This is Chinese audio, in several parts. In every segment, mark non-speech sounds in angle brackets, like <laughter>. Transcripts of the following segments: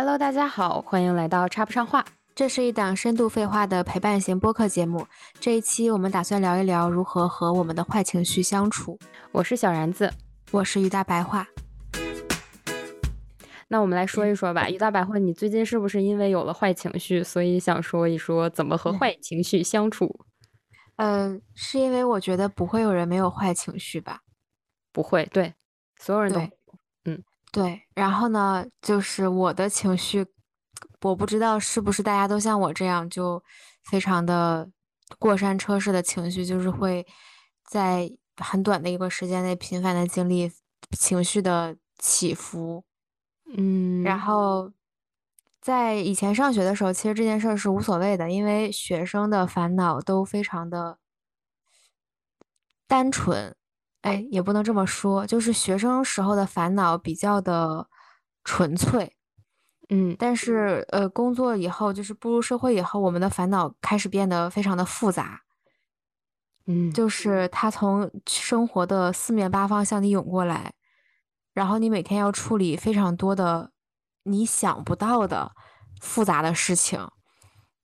Hello，大家好，欢迎来到插不上话。这是一档深度废话的陪伴型播客节目。这一期我们打算聊一聊如何和我们的坏情绪相处。我是小然子，我是于大白话。那我们来说一说吧，于大白话，你最近是不是因为有了坏情绪，所以想说一说怎么和坏情绪相处？嗯，<laughs> 是因为我觉得不会有人没有坏情绪吧？不会，对，所有人都，嗯，对。然后呢，就是我的情绪，我不知道是不是大家都像我这样，就非常的过山车式的情绪，就是会在很短的一个时间内频繁的经历情绪的起伏。嗯，然后在以前上学的时候，其实这件事儿是无所谓的，因为学生的烦恼都非常的单纯。哎，也不能这么说，就是学生时候的烦恼比较的纯粹。嗯，但是呃，工作以后，就是步入社会以后，我们的烦恼开始变得非常的复杂。嗯，就是他从生活的四面八方向你涌过来。然后你每天要处理非常多的你想不到的复杂的事情，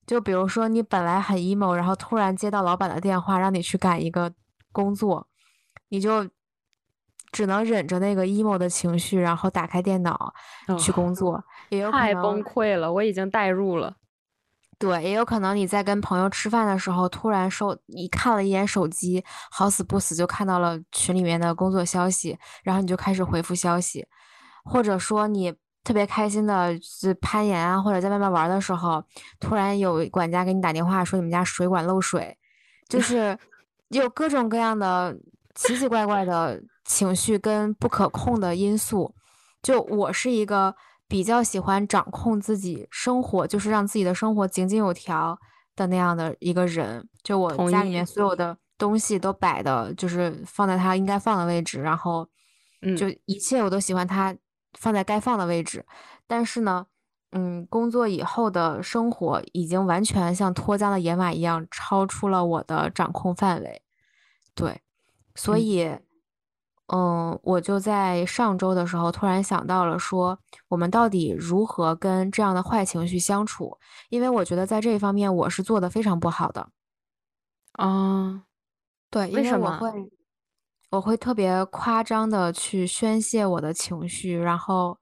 就比如说你本来很 emo，然后突然接到老板的电话让你去赶一个工作，你就只能忍着那个 emo 的情绪，然后打开电脑去工作，也有太崩溃了，我已经代入了。对，也有可能你在跟朋友吃饭的时候，突然收你看了一眼手机，好死不死就看到了群里面的工作消息，然后你就开始回复消息，或者说你特别开心的攀岩啊，或者在外面玩的时候，突然有管家给你打电话说你们家水管漏水，就 <laughs> 是有各种各样的奇奇怪怪的情绪跟不可控的因素。就我是一个。比较喜欢掌控自己生活，就是让自己的生活井井有条的那样的一个人。就我家里面所有的东西都摆的，就是放在它应该放的位置，然后，就一切我都喜欢它放在该放的位置。但是呢，嗯，工作以后的生活已经完全像脱缰的野马一样，超出了我的掌控范围。对，所以。嗯，我就在上周的时候突然想到了，说我们到底如何跟这样的坏情绪相处？因为我觉得在这一方面我是做的非常不好的。啊，对，因为我会，我会特别夸张的去宣泄我的情绪，然后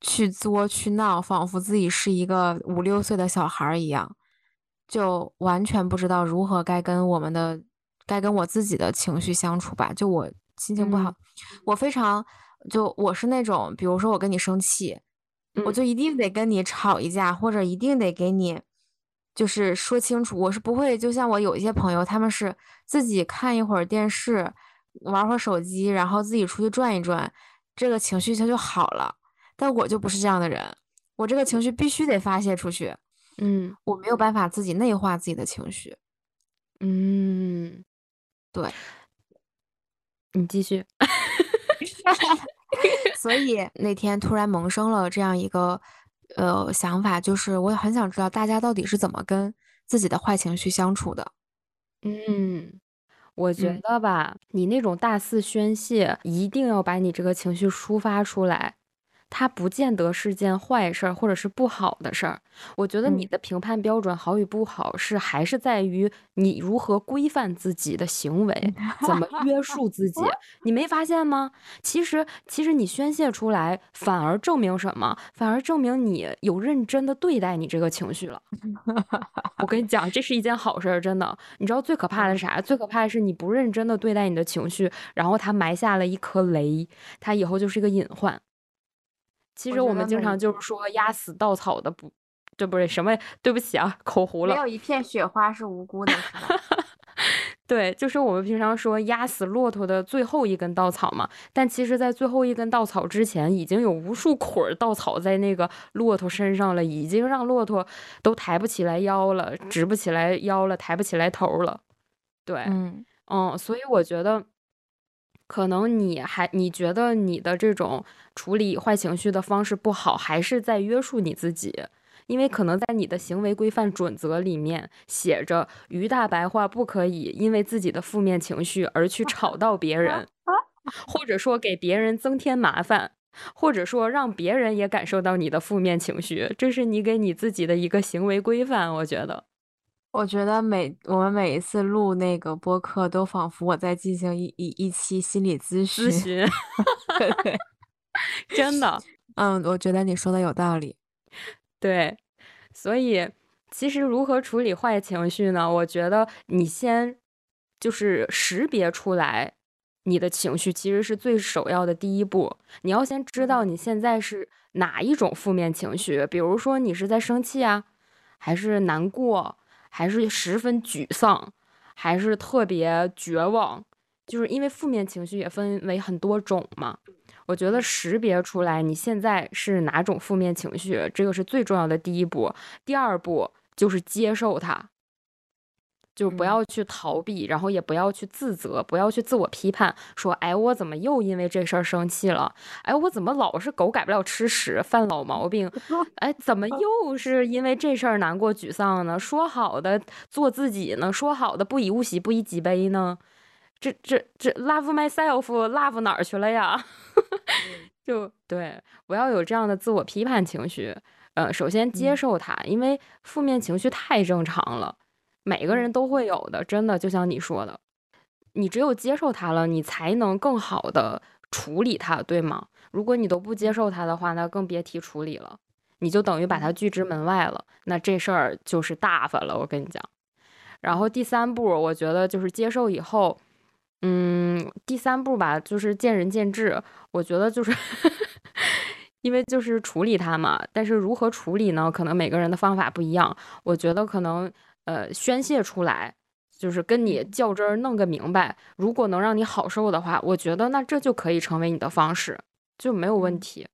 去作去闹，仿佛自己是一个五六岁的小孩一样，就完全不知道如何该跟我们的该跟我自己的情绪相处吧。就我。心情不好，我非常就我是那种，比如说我跟你生气，我就一定得跟你吵一架，或者一定得给你就是说清楚。我是不会，就像我有一些朋友，他们是自己看一会儿电视，玩会儿手机，然后自己出去转一转，这个情绪它就好了。但我就不是这样的人，我这个情绪必须得发泄出去。嗯，我没有办法自己内化自己的情绪。嗯，对。你继续，<laughs> 所以那天突然萌生了这样一个呃想法，就是我也很想知道大家到底是怎么跟自己的坏情绪相处的。嗯，我觉得吧，你那种大肆宣泄，一定要把你这个情绪抒发出来。它不见得是件坏事儿，或者是不好的事儿。我觉得你的评判标准好与不好，是还是在于你如何规范自己的行为，怎么约束自己。<laughs> 你没发现吗？其实，其实你宣泄出来，反而证明什么？反而证明你有认真的对待你这个情绪了。<laughs> 我跟你讲，这是一件好事儿，真的。你知道最可怕的是啥？最可怕的是你不认真的对待你的情绪，然后它埋下了一颗雷，它以后就是一个隐患。其实我们经常就是说压死稻草的不，这不是？什么？对不起啊，口糊了。没有一片雪花是无辜的，是吧？<laughs> 对，就是我们平常说压死骆驼的最后一根稻草嘛。但其实，在最后一根稻草之前，已经有无数捆稻草在那个骆驼身上了，已经让骆驼都抬不起来腰了，直不起来腰了，抬不起来头了。对，嗯嗯，所以我觉得。可能你还你觉得你的这种处理坏情绪的方式不好，还是在约束你自己？因为可能在你的行为规范准则里面写着“于大白话”，不可以因为自己的负面情绪而去吵到别人，<laughs> 或者说给别人增添麻烦。或者说让别人也感受到你的负面情绪，这是你给你自己的一个行为规范。我觉得，我觉得每我们每一次录那个播客，都仿佛我在进行一一一期心理咨询。咨询，对，真的，<laughs> 嗯，我觉得你说的有道理。对，所以其实如何处理坏情绪呢？我觉得你先就是识别出来。你的情绪其实是最首要的第一步，你要先知道你现在是哪一种负面情绪，比如说你是在生气啊，还是难过，还是十分沮丧，还是特别绝望，就是因为负面情绪也分为很多种嘛。我觉得识别出来你现在是哪种负面情绪，这个是最重要的第一步，第二步就是接受它。就不要去逃避，然后也不要去自责，不要去自我批判，说，哎，我怎么又因为这事儿生气了？哎，我怎么老是狗改不了吃屎，犯老毛病？<laughs> 哎，怎么又是因为这事儿难过沮丧呢？说好的做自己呢？说好的不以物喜，不以己悲呢？这这这，love myself，love 哪儿去了呀？<laughs> 就对，不要有这样的自我批判情绪。呃，首先接受它，因为负面情绪太正常了。每个人都会有的，真的就像你说的，你只有接受它了，你才能更好的处理它，对吗？如果你都不接受它的话，那更别提处理了，你就等于把它拒之门外了，那这事儿就是大发了，我跟你讲。然后第三步，我觉得就是接受以后，嗯，第三步吧，就是见仁见智。我觉得就是，<laughs> 因为就是处理它嘛，但是如何处理呢？可能每个人的方法不一样。我觉得可能。呃，宣泄出来，就是跟你较真儿，弄个明白。如果能让你好受的话，我觉得那这就可以成为你的方式，就没有问题。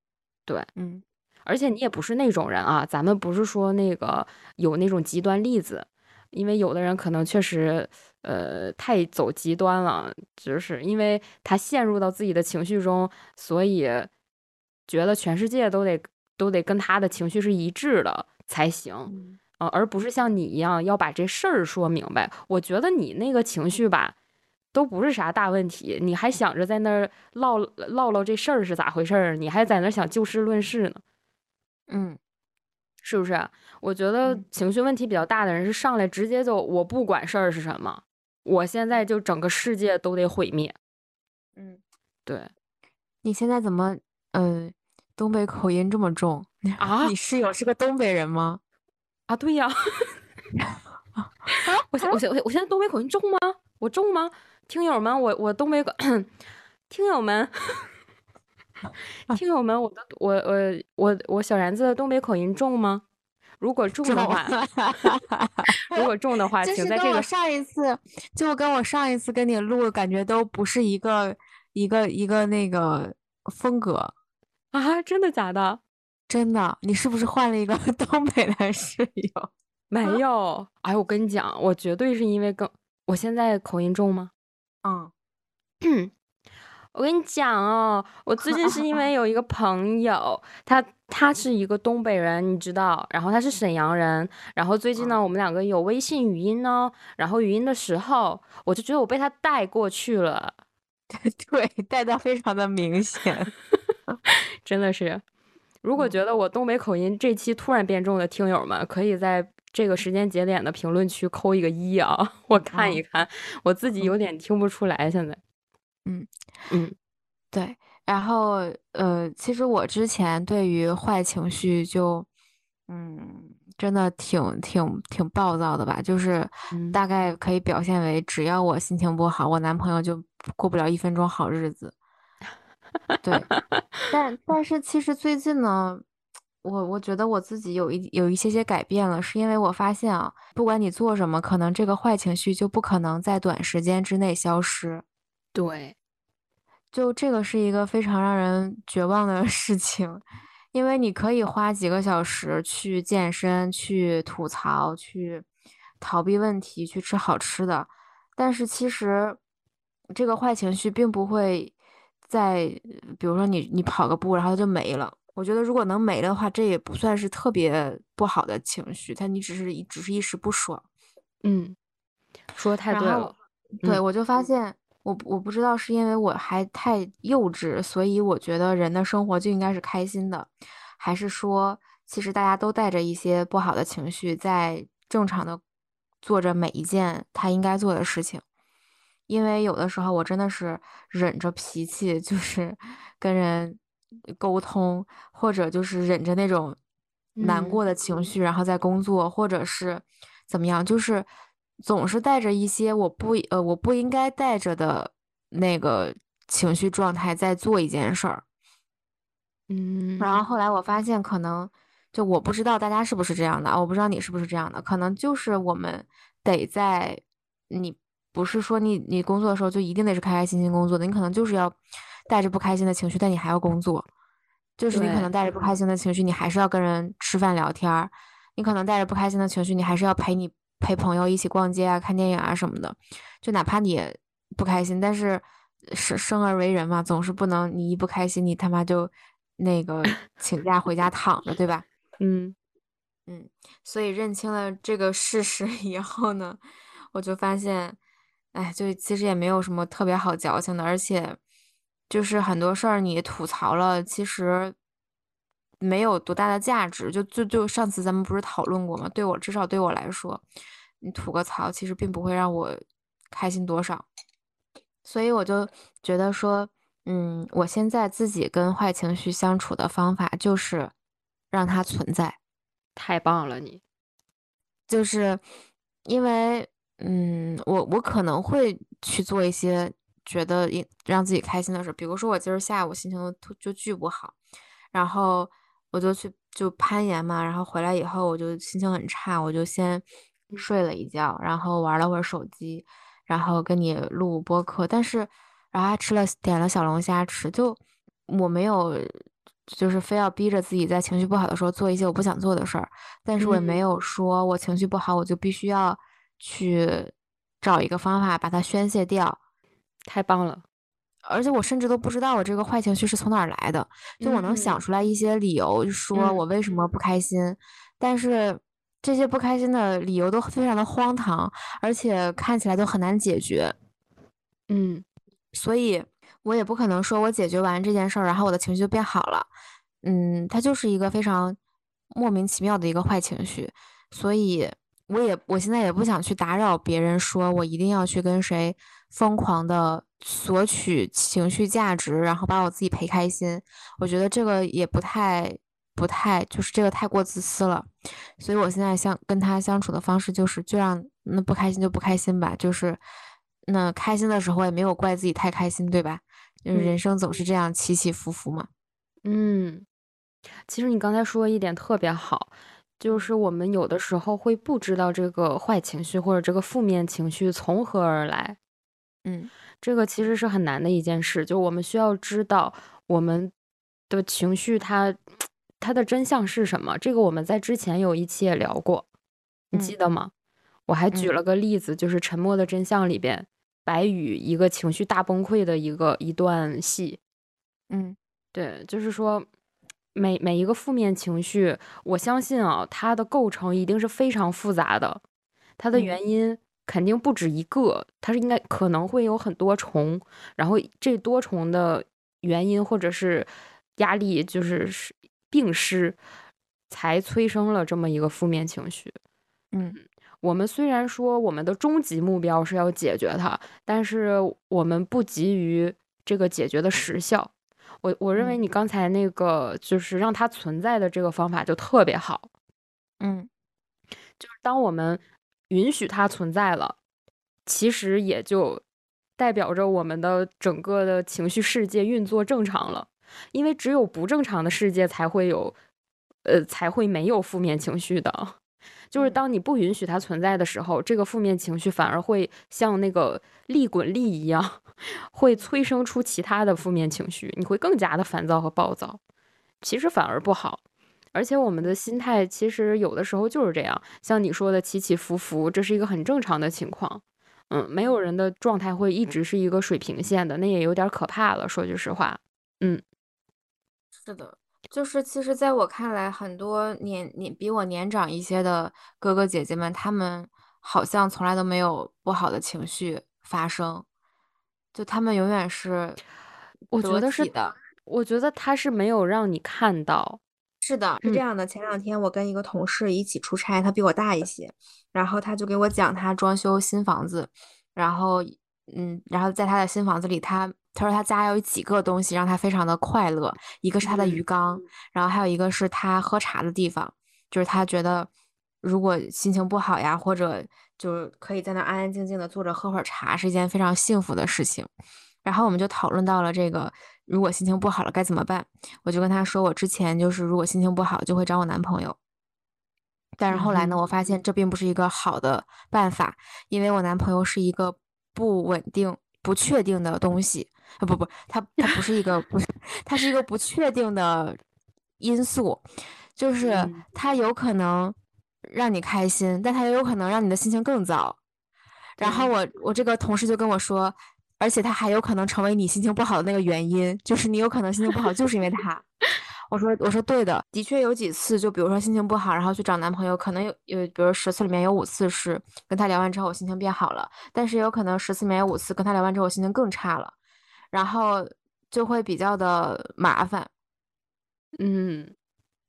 对，嗯，而且你也不是那种人啊，咱们不是说那个有那种极端例子，因为有的人可能确实，呃，太走极端了，就是因为他陷入到自己的情绪中，所以觉得全世界都得都得跟他的情绪是一致的才行。呃，而不是像你一样要把这事儿说明白。我觉得你那个情绪吧，都不是啥大问题，你还想着在那儿唠唠唠这事儿是咋回事儿？你还在那想就事论事呢？嗯，是不是？我觉得情绪问题比较大的人是上来直接就我不管事儿是什么，我现在就整个世界都得毁灭。嗯，对。你现在怎么呃东北口音这么重 <laughs> 啊？你室友是个东北人吗？啊，对呀，<laughs> 我现我现我现在东北口音重吗？我重吗？听友们，我我东北听友们，听友们，我的我我我我小然子的东北口音重吗？如果重的话，<laughs> 如果重的话，请在这个上一次就跟我上一次跟你录，感觉都不是一个一个一个那个风格啊！真的假的？真的，你是不是换了一个 <laughs> 东北的室友？没有，哎，我跟你讲，我绝对是因为跟我现在口音重吗？嗯，<coughs> 我跟你讲哦，我最近是因为有一个朋友，他他是一个东北人，你知道，然后他是沈阳人，然后最近呢，我们两个有微信语音呢，然后语音的时候，我就觉得我被他带过去了，<laughs> 对，带的非常的明显，<laughs> 真的是。如果觉得我东北口音这期突然变重的听友们，可以在这个时间节点的评论区扣一个一啊，<laughs> 我看一看，我自己有点听不出来现在。嗯嗯，对。然后呃，其实我之前对于坏情绪就嗯，真的挺挺挺暴躁的吧，就是大概可以表现为，只要我心情不好，我男朋友就过不了一分钟好日子。<laughs> 对，但但是其实最近呢，我我觉得我自己有一有一些些改变了，是因为我发现啊，不管你做什么，可能这个坏情绪就不可能在短时间之内消失。对，就这个是一个非常让人绝望的 <laughs> 事情，因为你可以花几个小时去健身、去吐槽、去逃避问题、去吃好吃的，但是其实这个坏情绪并不会。在比如说你你跑个步，然后它就没了。我觉得如果能没了的话，这也不算是特别不好的情绪，它你只是一只是一时不爽。嗯，说的太对了。对，我就发现我我不知道是因为我还太幼稚，所以我觉得人的生活就应该是开心的，还是说其实大家都带着一些不好的情绪，在正常的做着每一件他应该做的事情。因为有的时候我真的是忍着脾气，就是跟人沟通，或者就是忍着那种难过的情绪，然后在工作，或者是怎么样，就是总是带着一些我不呃我不应该带着的那个情绪状态在做一件事儿。嗯，然后后来我发现，可能就我不知道大家是不是这样的，我不知道你是不是这样的，可能就是我们得在你。不是说你你工作的时候就一定得是开开心心工作的，你可能就是要带着不开心的情绪，但你还要工作。就是你可能带着不开心的情绪，你还是要跟人吃饭聊天儿。你可能带着不开心的情绪，你还是要陪你陪朋友一起逛街啊、看电影啊什么的。就哪怕你不开心，但是生生而为人嘛，总是不能你一不开心，你他妈就那个 <laughs> 请假回家躺着，对吧？<laughs> 嗯嗯。所以认清了这个事实 <laughs> 以后呢，我就发现。哎，就其实也没有什么特别好矫情的，而且就是很多事儿你吐槽了，其实没有多大的价值。就就就上次咱们不是讨论过吗？对我至少对我来说，你吐个槽其实并不会让我开心多少。所以我就觉得说，嗯，我现在自己跟坏情绪相处的方法就是让它存在。太棒了，你就是因为。嗯，我我可能会去做一些觉得让自己开心的事，比如说我今儿下午心情就就巨不好，然后我就去就攀岩嘛，然后回来以后我就心情很差，我就先睡了一觉，然后玩了会儿手机，然后跟你录播客，但是然后还吃了点了小龙虾吃，就我没有就是非要逼着自己在情绪不好的时候做一些我不想做的事儿，但是我也没有说我情绪不好我就必须要。去找一个方法把它宣泄掉，太棒了！而且我甚至都不知道我这个坏情绪是从哪儿来的，就我能想出来一些理由，说我为什么不开心，但是这些不开心的理由都非常的荒唐，而且看起来都很难解决。嗯，所以我也不可能说我解决完这件事儿，然后我的情绪就变好了。嗯，它就是一个非常莫名其妙的一个坏情绪，所以。我也我现在也不想去打扰别人，说我一定要去跟谁疯狂的索取情绪价值，然后把我自己陪开心。我觉得这个也不太不太，就是这个太过自私了。所以我现在相跟他相处的方式就是，就让那不开心就不开心吧，就是那开心的时候也没有怪自己太开心，对吧？就是人生总是这样起起伏伏嘛。嗯，其实你刚才说一点特别好。就是我们有的时候会不知道这个坏情绪或者这个负面情绪从何而来，嗯，这个其实是很难的一件事。就我们需要知道我们的情绪它它的真相是什么。这个我们在之前有一期也聊过，你记得吗？我还举了个例子，就是《沉默的真相》里边白宇一个情绪大崩溃的一个一段戏。嗯，对，就是说。每每一个负面情绪，我相信啊，它的构成一定是非常复杂的，它的原因肯定不止一个，它是应该可能会有很多重，然后这多重的原因或者是压力，就是是病失，才催生了这么一个负面情绪。嗯，我们虽然说我们的终极目标是要解决它，但是我们不急于这个解决的时效。我我认为你刚才那个就是让它存在的这个方法就特别好，嗯，就是当我们允许它存在了，其实也就代表着我们的整个的情绪世界运作正常了，因为只有不正常的世界才会有，呃，才会没有负面情绪的。就是当你不允许它存在的时候，这个负面情绪反而会像那个利滚利一样，<laughs> 会催生出其他的负面情绪，你会更加的烦躁和暴躁。其实反而不好，而且我们的心态其实有的时候就是这样，像你说的起起伏伏，这是一个很正常的情况。嗯，没有人的状态会一直是一个水平线的，那也有点可怕了。说句实话，嗯，是的。就是，其实，在我看来，很多年年比我年长一些的哥哥姐姐们，他们好像从来都没有不好的情绪发生。就他们永远是我觉得是的。我觉得他是没有让你看到。是的，是这样的。前两天我跟一个同事一起出差，他比我大一些，然后他就给我讲他装修新房子，然后嗯，然后在他的新房子里，他他说他家有几个东西让他非常的快乐，一个是他的鱼缸，然后还有一个是他喝茶的地方，就是他觉得如果心情不好呀，或者就是可以在那安安静静的坐着喝会儿茶，是一件非常幸福的事情。然后我们就讨论到了这个。如果心情不好了该怎么办？我就跟他说，我之前就是如果心情不好就会找我男朋友。但是后来呢，我发现这并不是一个好的办法，因为我男朋友是一个不稳定、不确定的东西啊！不不，它它不是一个不是，它是一个不确定的因素，就是它有可能让你开心，但它也有可能让你的心情更糟。然后我我这个同事就跟我说。而且它还有可能成为你心情不好的那个原因，就是你有可能心情不好就是因为他。我说我说对的，的确有几次，就比如说心情不好，然后去找男朋友，可能有有，比如十次里面有五次是跟他聊完之后我心情变好了，但是也有可能十次里面有五次跟他聊完之后我心情更差了，然后就会比较的麻烦。嗯，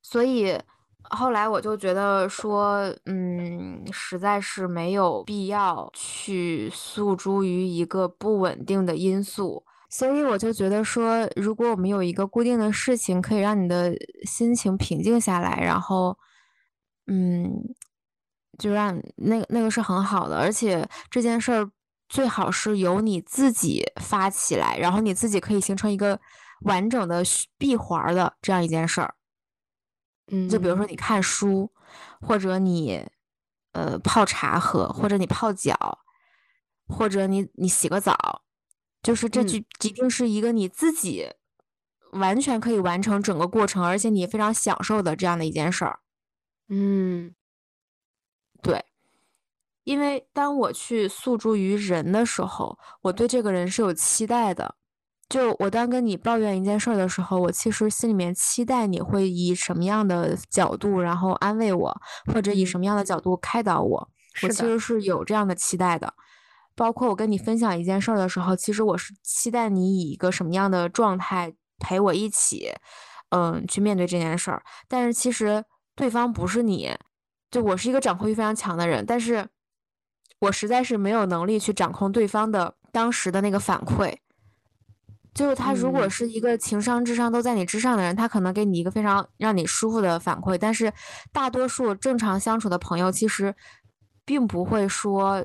所以。后来我就觉得说，嗯，实在是没有必要去诉诸于一个不稳定的因素，所以我就觉得说，如果我们有一个固定的事情可以让你的心情平静下来，然后，嗯，就让那个那个是很好的，而且这件事儿最好是由你自己发起来，然后你自己可以形成一个完整的闭环的这样一件事儿。嗯，就比如说你看书，或者你，呃，泡茶喝，或者你泡脚，或者你你洗个澡，就是这句一定是一个你自己完全可以完成整个过程，而且你非常享受的这样的一件事儿。嗯，对，因为当我去诉诸于人的时候，我对这个人是有期待的。就我当跟你抱怨一件事儿的时候，我其实心里面期待你会以什么样的角度，然后安慰我，或者以什么样的角度开导我。我其实是有这样的期待的。包括我跟你分享一件事儿的时候，其实我是期待你以一个什么样的状态陪我一起，嗯，去面对这件事儿。但是其实对方不是你，就我是一个掌控欲非常强的人，但是我实在是没有能力去掌控对方的当时的那个反馈。就是他，如果是一个情商、智商都在你之上的人，他可能给你一个非常让你舒服的反馈。但是，大多数正常相处的朋友，其实并不会说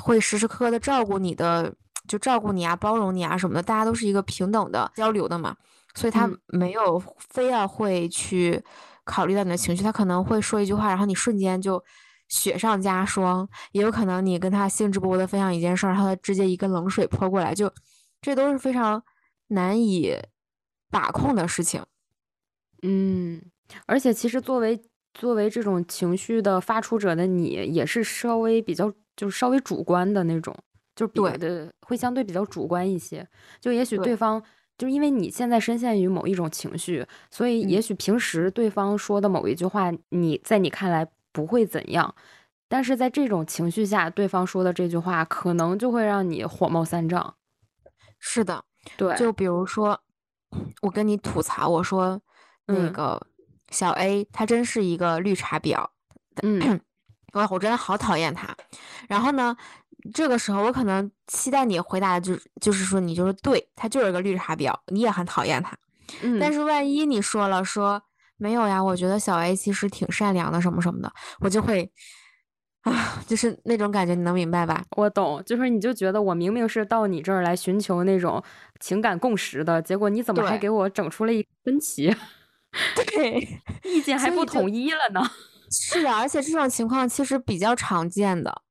会时时刻刻的照顾你的，就照顾你啊、包容你啊什么的。大家都是一个平等的交流的嘛，所以他没有非要会去考虑到你的情绪。他可能会说一句话，然后你瞬间就雪上加霜；也有可能你跟他兴致勃勃的分享一件事儿，他直接一个冷水泼过来，就这都是非常。难以把控的事情，嗯，而且其实作为作为这种情绪的发出者的你，也是稍微比较就是稍微主观的那种，就比的会相对比较主观一些。就也许对方就是因为你现在深陷于某一种情绪，所以也许平时对方说的某一句话，你在你看来不会怎样，但是在这种情绪下，对方说的这句话可能就会让你火冒三丈。是的。对，就比如说，我跟你吐槽，我说那个小 A，他真是一个绿茶婊，嗯，<clears throat> 我我真的好讨厌他。然后呢，这个时候我可能期待你回答，就就是说你就是对他就是个绿茶婊，你也很讨厌他。嗯，但是万一你说了说没有呀，我觉得小 A 其实挺善良的，什么什么的，我就会。啊，就是那种感觉，你能明白吧？我懂，就是你就觉得我明明是到你这儿来寻求那种情感共识的，结果你怎么还给我整出了一分歧？<laughs> 对，意见还不统一了呢。是的，而且这种情况其实比较常见的。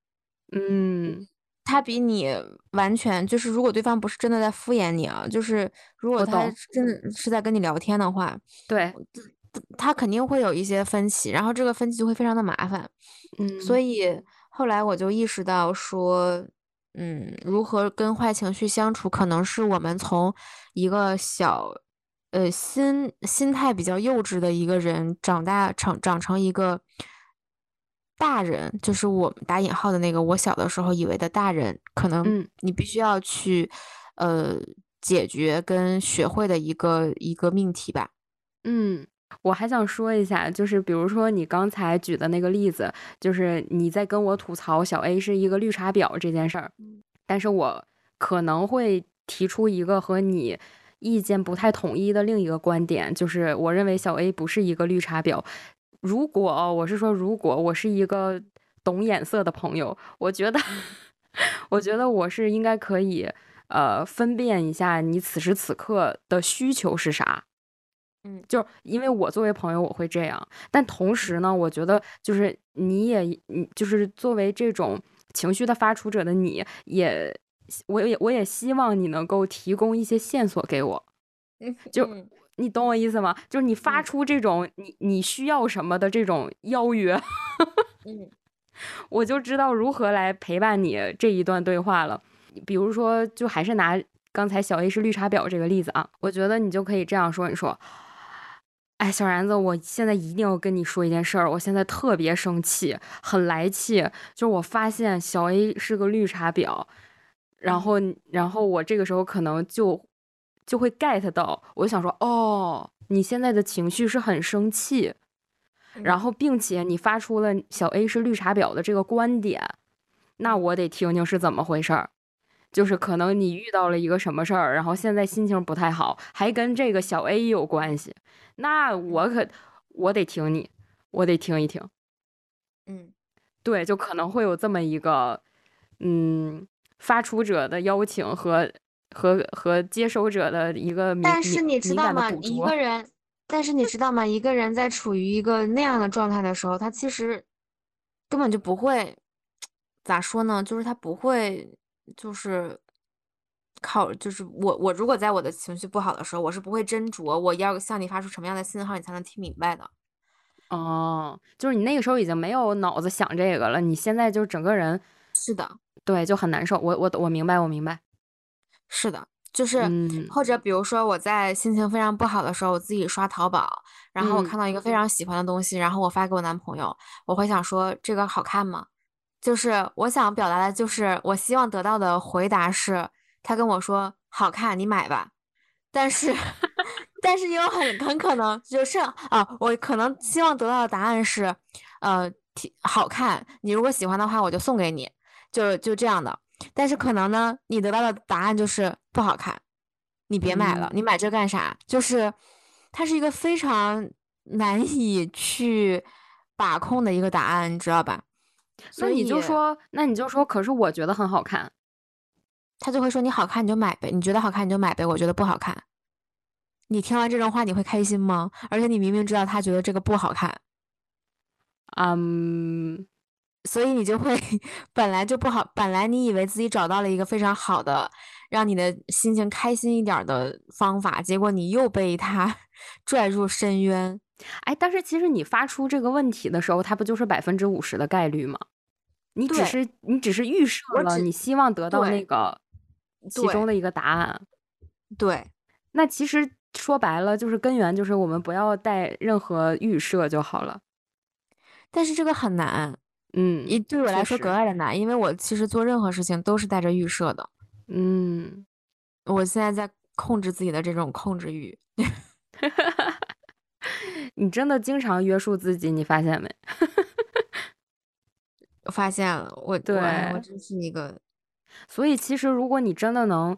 嗯，他比你完全就是，如果对方不是真的在敷衍你啊，就是如果他真的是在跟你聊天的话，对。他肯定会有一些分歧，然后这个分歧就会非常的麻烦，嗯，所以后来我就意识到说，嗯，如何跟坏情绪相处，可能是我们从一个小，呃，心心态比较幼稚的一个人长大成长成一个大人，就是我们打引号的那个我小的时候以为的大人，可能你必须要去，呃解决跟学会的一个一个命题吧。嗯，我还想说一下，就是比如说你刚才举的那个例子，就是你在跟我吐槽小 A 是一个绿茶婊这件事儿，但是我可能会提出一个和你意见不太统一的另一个观点，就是我认为小 A 不是一个绿茶婊。如果我是说，如果我是一个懂眼色的朋友，我觉得，<laughs> 我觉得我是应该可以，呃，分辨一下你此时此刻的需求是啥。嗯，就因为我作为朋友，我会这样。但同时呢，我觉得就是你也，你就是作为这种情绪的发出者的你，也，我也我也希望你能够提供一些线索给我。<laughs> 就你懂我意思吗？就是你发出这种你你需要什么的这种邀约，<laughs> 嗯，我就知道如何来陪伴你这一段对话了。比如说，就还是拿刚才小 A 是绿茶婊这个例子啊，我觉得你就可以这样说：你说。哎，小然子，我现在一定要跟你说一件事儿。我现在特别生气，很来气，就是我发现小 A 是个绿茶婊，然后，然后我这个时候可能就就会 get 到，我想说，哦，你现在的情绪是很生气，然后，并且你发出了小 A 是绿茶婊的这个观点，那我得听听是怎么回事儿。就是可能你遇到了一个什么事儿，然后现在心情不太好，还跟这个小 A 有关系，那我可我得听你，我得听一听。嗯，对，就可能会有这么一个，嗯，发出者的邀请和和和接收者的一个，但是你知道吗？一个人，但是你知道吗？一个人在处于一个那样的状态的时候，他其实根本就不会咋说呢？就是他不会。就是靠，就是我我如果在我的情绪不好的时候，我是不会斟酌我要向你发出什么样的信号，你才能听明白的。哦，就是你那个时候已经没有脑子想这个了，你现在就整个人是的，对，就很难受。我我我明白，我明白。是的，就是或者比如说我在心情非常不好的时候，我自己刷淘宝，然后我看到一个非常喜欢的东西，然后我发给我男朋友，我会想说这个好看吗？就是我想表达的，就是我希望得到的回答是，他跟我说好看，你买吧。但是，<laughs> 但是也有很很可能就是啊，我可能希望得到的答案是，呃，好看，你如果喜欢的话，我就送给你，就就这样的。但是可能呢，你得到的答案就是不好看，你别买了，你买这干啥？就是它是一个非常难以去把控的一个答案，你知道吧？所以你就说，那你就说，可是我觉得很好看，他就会说你好看你就买呗，你觉得好看你就买呗，我觉得不好看。你听完这种话你会开心吗？而且你明明知道他觉得这个不好看，嗯，所以你就会 <laughs> 本来就不好，本来你以为自己找到了一个非常好的让你的心情开心一点的方法，结果你又被他 <laughs> 拽入深渊。哎，但是其实你发出这个问题的时候，它不就是百分之五十的概率吗？你只是你只是预设了，你希望得到那个其中的一个答案。对，那其实说白了就是根源，就是我们不要带任何预设就好了。但是这个很难，嗯，一对我来说格外的难，因为我其实做任何事情都是带着预设的。嗯，我现在在控制自己的这种控制欲。<laughs> 你真的经常约束自己，你发现没？我发现了，我对我真是一个。所以其实，如果你真的能，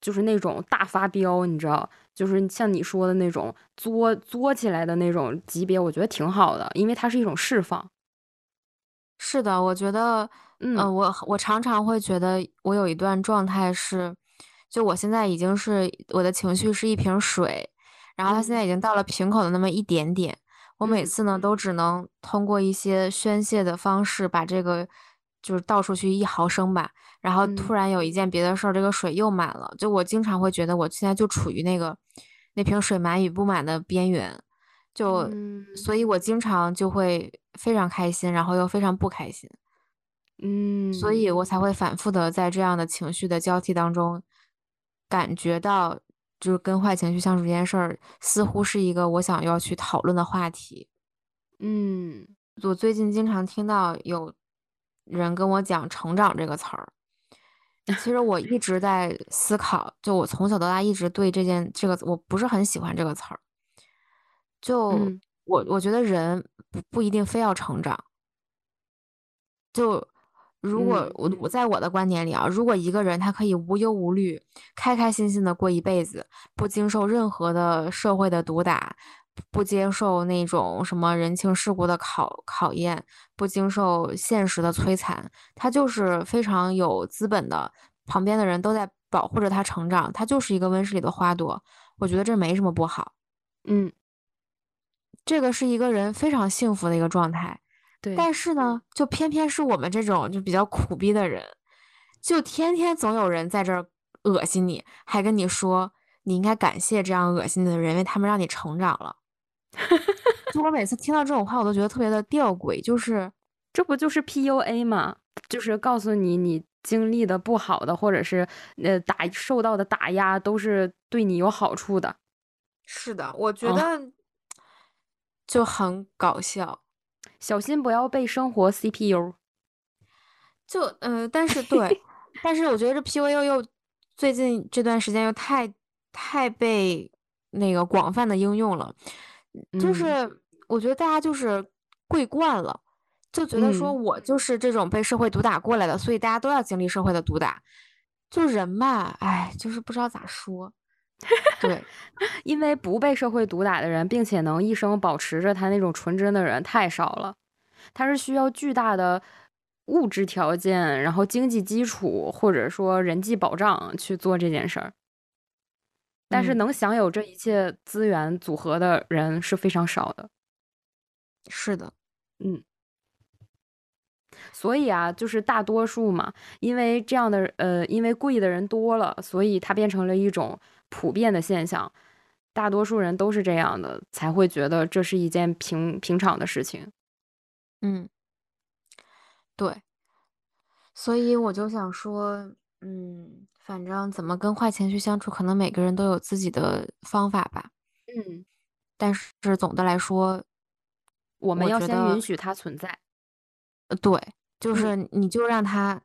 就是那种大发飙，你知道，就是像你说的那种作作起来的那种级别，我觉得挺好的，因为它是一种释放。是的，我觉得，嗯，我我常常会觉得，我有一段状态是，就我现在已经是我的情绪是一瓶水。然后它现在已经到了瓶口的那么一点点，我每次呢都只能通过一些宣泄的方式把这个就是倒出去一毫升吧。然后突然有一件别的事儿，这个水又满了。就我经常会觉得我现在就处于那个那瓶水满与不满的边缘，就所以，我经常就会非常开心，然后又非常不开心。嗯，所以我才会反复的在这样的情绪的交替当中感觉到。就是跟坏情绪相处这件事儿，似乎是一个我想要去讨论的话题。嗯，我最近经常听到有人跟我讲“成长”这个词儿，其实我一直在思考，就我从小到大一直对这件这个我不是很喜欢这个词儿。就我我觉得人不不一定非要成长。就如果我我在我的观点里啊，如果一个人他可以无忧无虑、开开心心的过一辈子，不经受任何的社会的毒打，不接受那种什么人情世故的考考验，不经受现实的摧残，他就是非常有资本的。旁边的人都在保护着他成长，他就是一个温室里的花朵。我觉得这没什么不好。嗯，这个是一个人非常幸福的一个状态。对，但是呢，就偏偏是我们这种就比较苦逼的人，就天天总有人在这儿恶心你，还跟你说你应该感谢这样恶心的人，因为他们让你成长了。<laughs> 就我每次听到这种话，我都觉得特别的吊诡，就是这不就是 PUA 吗？就是告诉你你经历的不好的，或者是呃打受到的打压，都是对你有好处的。是的，我觉得就很搞笑。小心不要被生活 CPU。就嗯，但是 <laughs> 对，但是我觉得这 PUA 又最近这段时间又太太被那个广泛的应用了，就是我觉得大家就是跪惯了，就觉得说我就是这种被社会毒打过来的，所以大家都要经历社会的毒打。就人嘛，哎，就是不知道咋说。<laughs> 对，<laughs> 因为不被社会毒打的人，并且能一生保持着他那种纯真的人太少了。他是需要巨大的物质条件，然后经济基础或者说人际保障去做这件事儿。但是能享有这一切资源组合的人是非常少的。是的，嗯。所以啊，就是大多数嘛，因为这样的呃，因为贵的人多了，所以它变成了一种。普遍的现象，大多数人都是这样的，才会觉得这是一件平平常的事情。嗯，对，所以我就想说，嗯，反正怎么跟坏情绪相处，可能每个人都有自己的方法吧。嗯，但是总的来说，我们要先允许它存在。呃，对，就是你就让它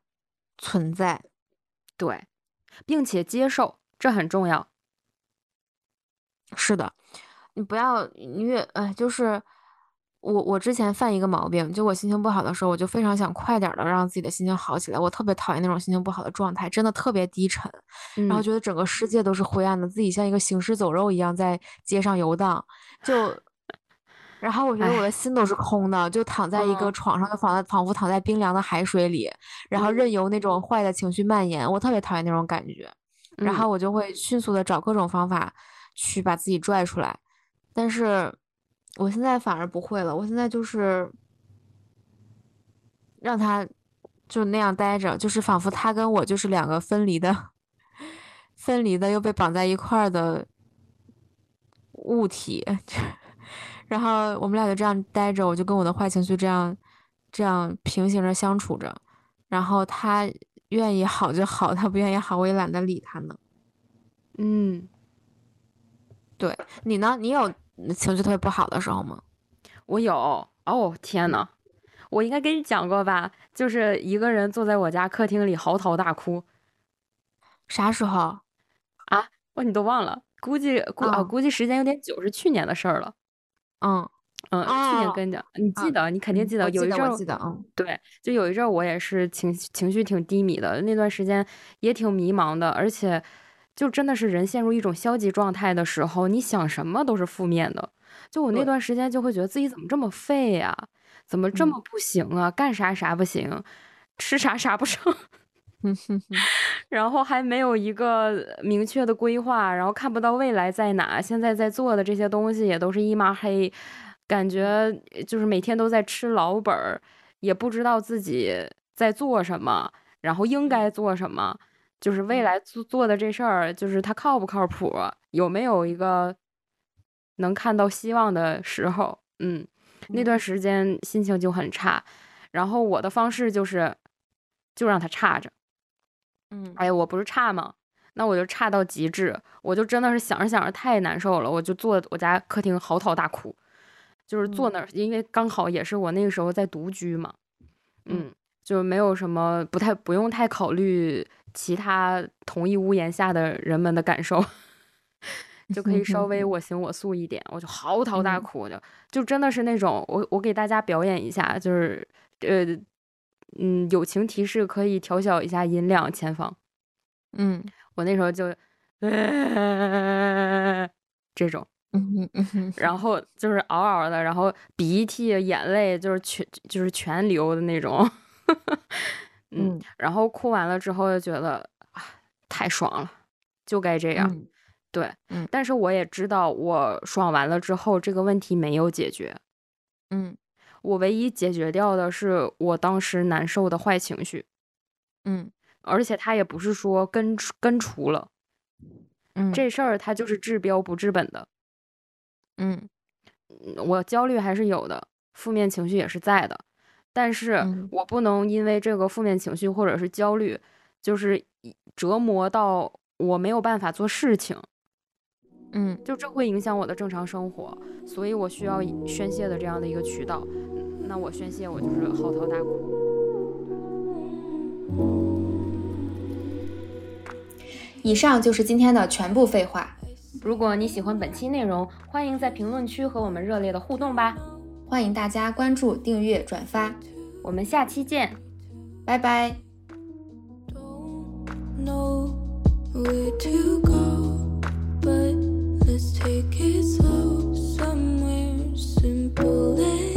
存在，对，并且接受，这很重要。是的，你不要你越哎，就是我我之前犯一个毛病，就我心情不好的时候，我就非常想快点的让自己的心情好起来。我特别讨厌那种心情不好的状态，真的特别低沉，然后觉得整个世界都是灰暗的，自己像一个行尸走肉一样在街上游荡。就，然后我觉得我的心都是空的，就躺在一个床上，就仿仿佛躺在冰凉的海水里，然后任由那种坏的情绪蔓延。我特别讨厌那种感觉，然后我就会迅速的找各种方法。去把自己拽出来，但是我现在反而不会了。我现在就是让他就那样待着，就是仿佛他跟我就是两个分离的、<laughs> 分离的又被绑在一块儿的物体，<laughs> 然后我们俩就这样待着，我就跟我的坏情绪这样这样平行着相处着。然后他愿意好就好，他不愿意好，我也懒得理他呢。嗯。对你呢？你有情绪特别不好的时候吗？我有哦，天呐，我应该跟你讲过吧？就是一个人坐在我家客厅里嚎啕大哭。啥时候？啊？哦，你都忘了？估计估啊，估计时间有点久，是去年的事儿了。嗯嗯，去年跟你讲，你记得？你肯定记得。有一阵儿，记得嗯，对，就有一阵儿，我也是情情绪挺低迷的，那段时间也挺迷茫的，而且。就真的是人陷入一种消极状态的时候，你想什么都是负面的。就我那段时间就会觉得自己怎么这么废呀，怎么这么不行啊，干啥啥不行，吃啥啥不成，<laughs> 然后还没有一个明确的规划，然后看不到未来在哪，现在在做的这些东西也都是一抹黑，感觉就是每天都在吃老本儿，也不知道自己在做什么，然后应该做什么。就是未来做做的这事儿，就是他靠不靠谱，有没有一个能看到希望的时候？嗯，那段时间心情就很差，然后我的方式就是，就让他差着。嗯，哎呀，我不是差吗？那我就差到极致，我就真的是想着想着太难受了，我就坐我家客厅嚎啕大哭，就是坐那儿，因为刚好也是我那个时候在独居嘛。嗯。就没有什么不太不用太考虑其他同一屋檐下的人们的感受，就可以稍微 <laughs> 我行我素一点，我就嚎啕大哭，就就真的是那种我我给大家表演一下，就是呃嗯友情提示可以调小一下音量，前方，嗯，我那时候就这种，然后就是嗷嗷的，然后鼻涕眼泪就是全就是全流的那种。嗯，然后哭完了之后就觉得啊，太爽了，就该这样。对，嗯，但是我也知道，我爽完了之后，这个问题没有解决。嗯，我唯一解决掉的是我当时难受的坏情绪。嗯，而且他也不是说根根除了，嗯，这事儿他就是治标不治本的。嗯，我焦虑还是有的，负面情绪也是在的。但是我不能因为这个负面情绪或者是焦虑，就是折磨到我没有办法做事情，嗯，就这会影响我的正常生活，所以我需要宣泄的这样的一个渠道。那我宣泄，我就是嚎啕大哭。以上就是今天的全部废话。如果你喜欢本期内容，欢迎在评论区和我们热烈的互动吧。欢迎大家关注、订阅、转发，我们下期见，拜拜。Please let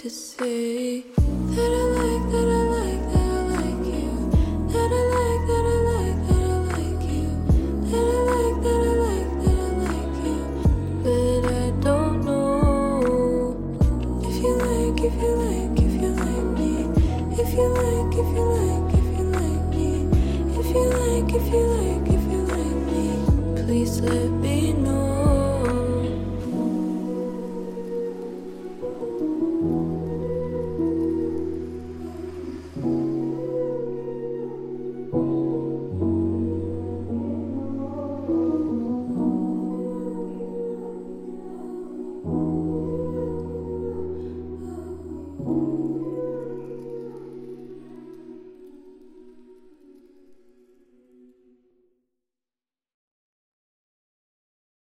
to see.